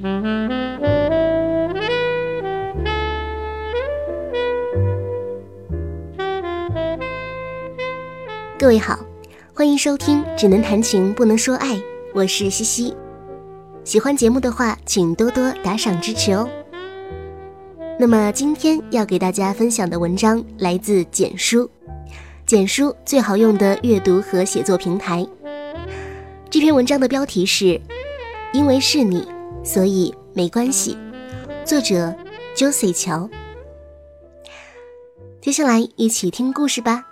各位好，欢迎收听《只能谈情不能说爱》，我是西西。喜欢节目的话，请多多打赏支持哦。那么今天要给大家分享的文章来自简书，简书最好用的阅读和写作平台。这篇文章的标题是“因为是你，所以没关系”，作者 Josie 乔。接下来一起听故事吧。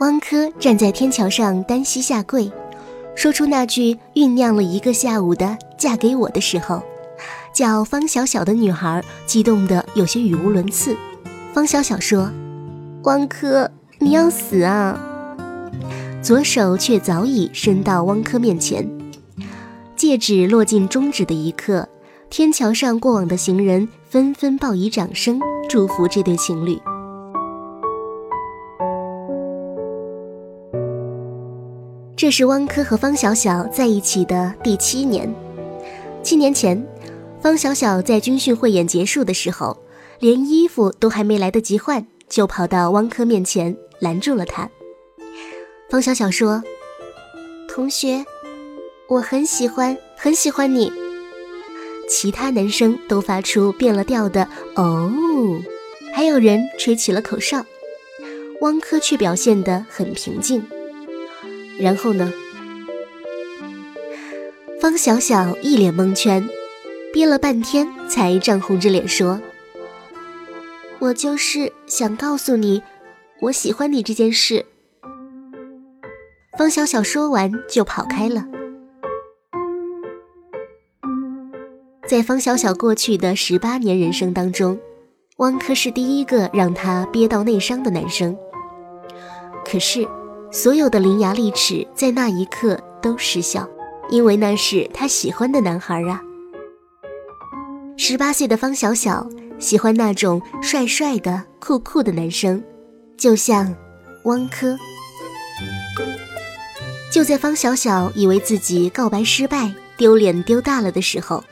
汪柯站在天桥上单膝下跪，说出那句酝酿了一个下午的“嫁给我”的时候，叫方小小的女孩激动的有些语无伦次。方小小说：“汪柯，你要死啊！”左手却早已伸到汪柯面前，戒指落进中指的一刻，天桥上过往的行人纷纷报以掌声，祝福这对情侣。这是汪柯和方小小在一起的第七年。七年前，方小小在军训汇演结束的时候，连衣服都还没来得及换，就跑到汪柯面前拦住了他。方小小说：“同学，我很喜欢，很喜欢你。”其他男生都发出变了调的“哦”，还有人吹起了口哨。汪柯却表现得很平静。然后呢？方小小一脸蒙圈，憋了半天才涨红着脸说：“我就是想告诉你，我喜欢你这件事。”方小小说完就跑开了。在方小小过去的十八年人生当中，汪柯是第一个让他憋到内伤的男生。可是。所有的伶牙俐齿在那一刻都失效，因为那是他喜欢的男孩啊。十八岁的方小小喜欢那种帅帅的、酷酷的男生，就像汪柯。就在方小小以为自己告白失败、丢脸丢大了的时候，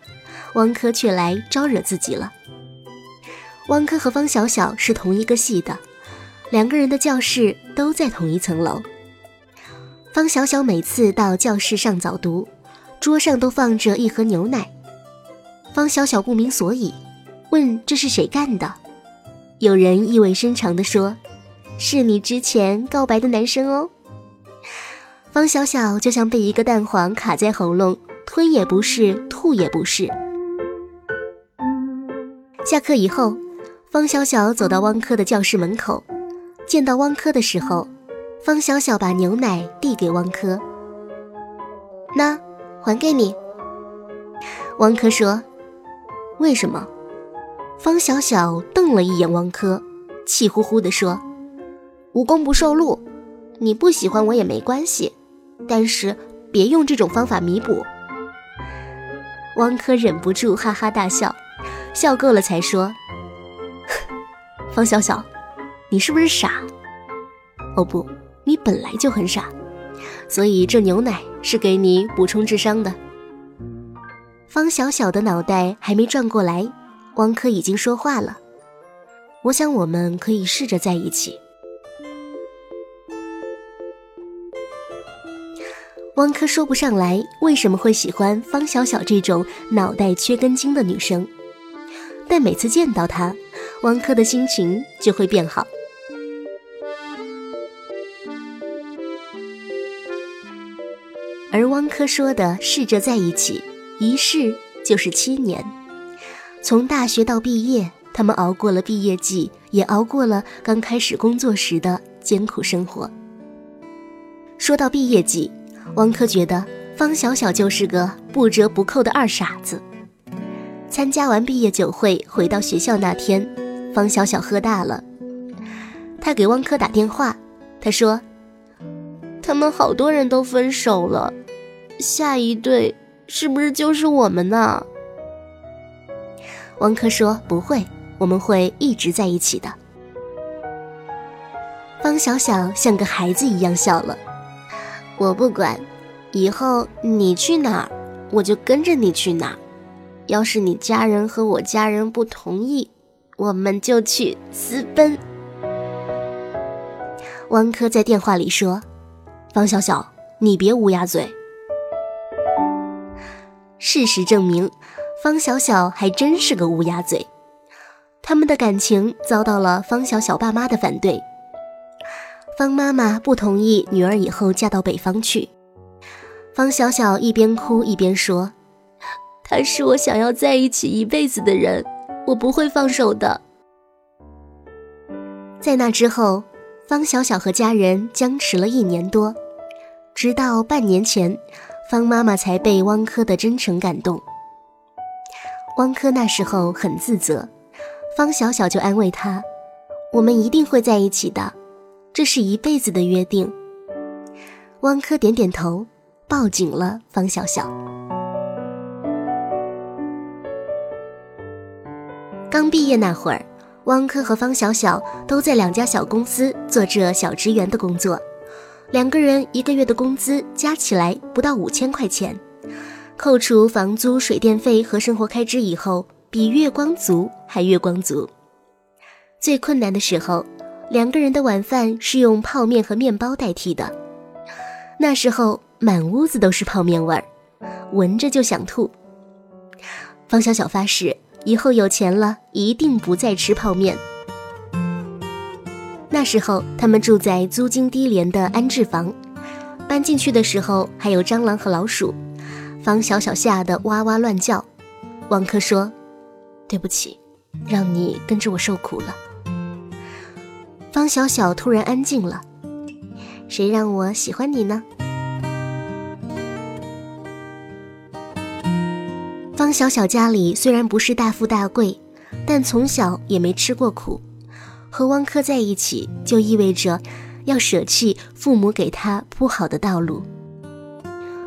汪柯却来招惹自己了。汪柯和方小小是同一个系的。两个人的教室都在同一层楼。方小小每次到教室上早读，桌上都放着一盒牛奶。方小小不明所以，问这是谁干的？有人意味深长地说：“是你之前告白的男生哦。”方小小就像被一个蛋黄卡在喉咙，吞也不是，吐也不是。下课以后，方小小走到汪科的教室门口。见到汪柯的时候，方小小把牛奶递给汪柯，那还给你。汪柯说：“为什么？”方小小瞪了一眼汪柯，气呼呼地说：“无功不受禄，你不喜欢我也没关系，但是别用这种方法弥补。”汪柯忍不住哈哈大笑，笑够了才说：“方小小。”你是不是傻？哦不，你本来就很傻，所以这牛奶是给你补充智商的。方小小的脑袋还没转过来，汪柯已经说话了。我想我们可以试着在一起。汪柯说不上来为什么会喜欢方小小这种脑袋缺根筋的女生，但每次见到她，汪柯的心情就会变好。而汪柯说的试着在一起，一试就是七年。从大学到毕业，他们熬过了毕业季，也熬过了刚开始工作时的艰苦生活。说到毕业季，汪柯觉得方小小就是个不折不扣的二傻子。参加完毕业酒会，回到学校那天，方小小喝大了，他给汪柯打电话，他说。他们好多人都分手了，下一对是不是就是我们呢？汪柯说：“不会，我们会一直在一起的。”方小小像个孩子一样笑了，我不管，以后你去哪儿，我就跟着你去哪儿。要是你家人和我家人不同意，我们就去私奔。”汪科在电话里说：“方小小，你别乌鸦嘴。”事实证明，方小小还真是个乌鸦嘴。他们的感情遭到了方小小爸妈的反对。方妈妈不同意女儿以后嫁到北方去。方小小一边哭一边说：“他是我想要在一起一辈子的人，我不会放手的。”在那之后，方小小和家人僵持了一年多，直到半年前。方妈妈才被汪科的真诚感动。汪科那时候很自责，方小小就安慰他：“我们一定会在一起的，这是一辈子的约定。”汪柯点点头，抱紧了方小小。刚毕业那会儿，汪柯和方小小都在两家小公司做着小职员的工作。两个人一个月的工资加起来不到五千块钱，扣除房租、水电费和生活开支以后，比月光族还月光族。最困难的时候，两个人的晚饭是用泡面和面包代替的。那时候满屋子都是泡面味儿，闻着就想吐。方小小发誓，以后有钱了一定不再吃泡面。那时候，他们住在租金低廉的安置房，搬进去的时候还有蟑螂和老鼠，方小小吓得哇哇乱叫。王珂说：“对不起，让你跟着我受苦了。”方小小突然安静了。谁让我喜欢你呢？方小小家里虽然不是大富大贵，但从小也没吃过苦。和汪柯在一起，就意味着要舍弃父母给他铺好的道路。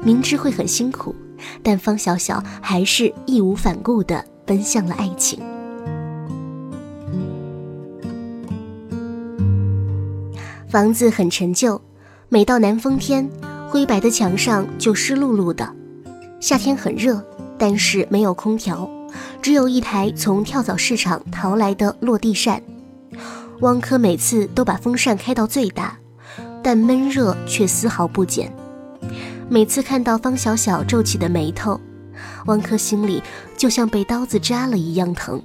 明知会很辛苦，但方小小还是义无反顾地奔向了爱情。房子很陈旧，每到南风天，灰白的墙上就湿漉漉的。夏天很热，但是没有空调，只有一台从跳蚤市场淘来的落地扇。汪科每次都把风扇开到最大，但闷热却丝毫不减。每次看到方小小皱起的眉头，汪科心里就像被刀子扎了一样疼。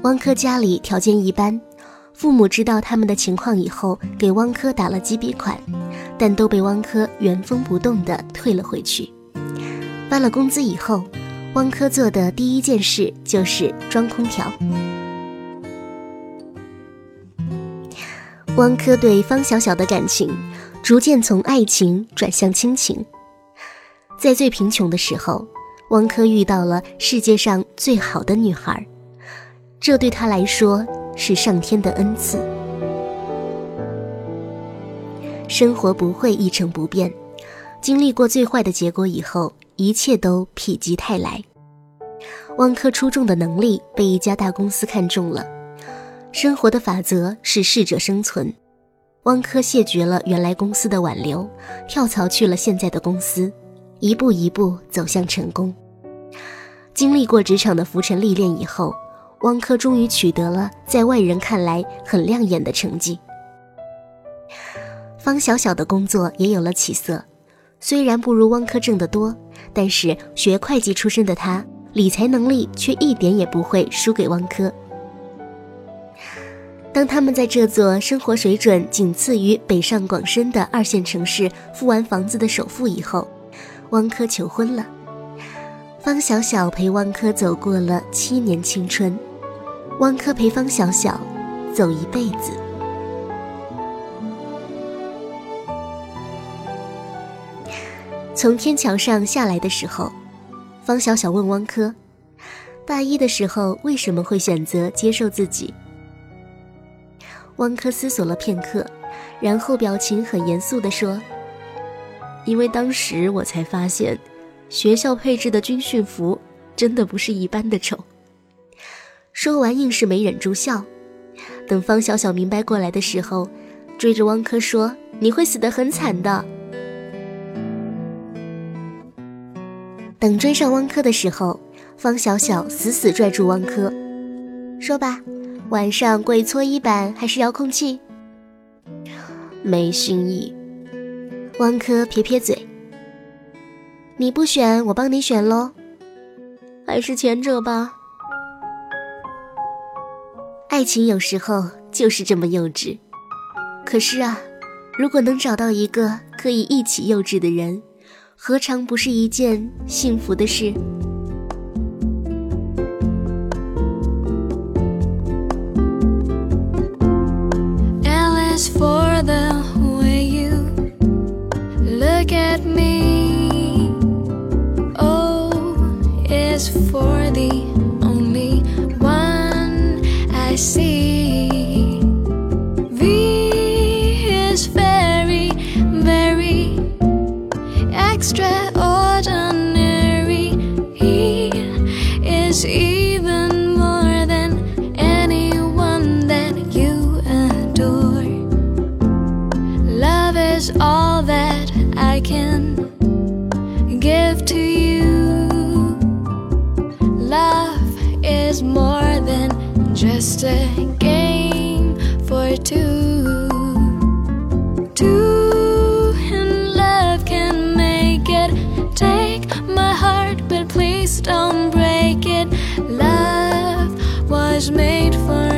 汪科家里条件一般，父母知道他们的情况以后，给汪科打了几笔款，但都被汪科原封不动地退了回去。发了工资以后，汪科做的第一件事就是装空调。汪科对方小小的感情逐渐从爱情转向亲情。在最贫穷的时候，汪科遇到了世界上最好的女孩，这对他来说是上天的恩赐。生活不会一成不变，经历过最坏的结果以后，一切都否极泰来。汪科出众的能力被一家大公司看中了。生活的法则是适者生存。汪科谢绝了原来公司的挽留，跳槽去了现在的公司，一步一步走向成功。经历过职场的浮沉历练以后，汪科终于取得了在外人看来很亮眼的成绩。方小小的工作也有了起色，虽然不如汪科挣得多，但是学会计出身的他，理财能力却一点也不会输给汪科。当他们在这座生活水准仅次于北上广深的二线城市付完房子的首付以后，汪科求婚了。方小小陪汪科走过了七年青春，汪柯陪方小小走一辈子。从天桥上下来的时候，方小小问汪柯：“大一的时候为什么会选择接受自己？”汪柯思索了片刻，然后表情很严肃地说：“因为当时我才发现，学校配置的军训服真的不是一般的丑。”说完，硬是没忍住笑。等方小小明白过来的时候，追着汪科说：“你会死得很惨的。等追上汪柯的时候，方小小死死拽住汪柯，说吧，晚上跪搓衣板还是遥控器？没新意。汪柯撇撇嘴，你不选，我帮你选喽。还是前者吧。爱情有时候就是这么幼稚。可是啊，如果能找到一个可以一起幼稚的人。何尝不是一件幸福的事 extraordinary. He is even more than anyone that you adore. Love is all that I can give to you. Love is more than just a game for two. Two. Love was made for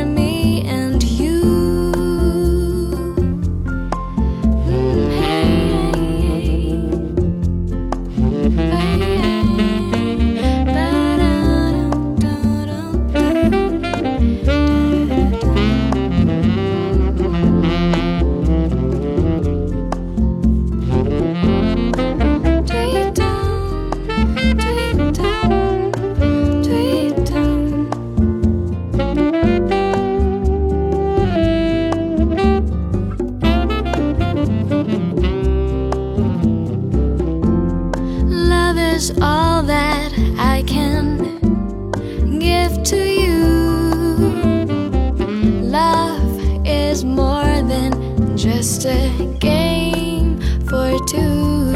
is all that I can give to you. Love is more than just a game for two.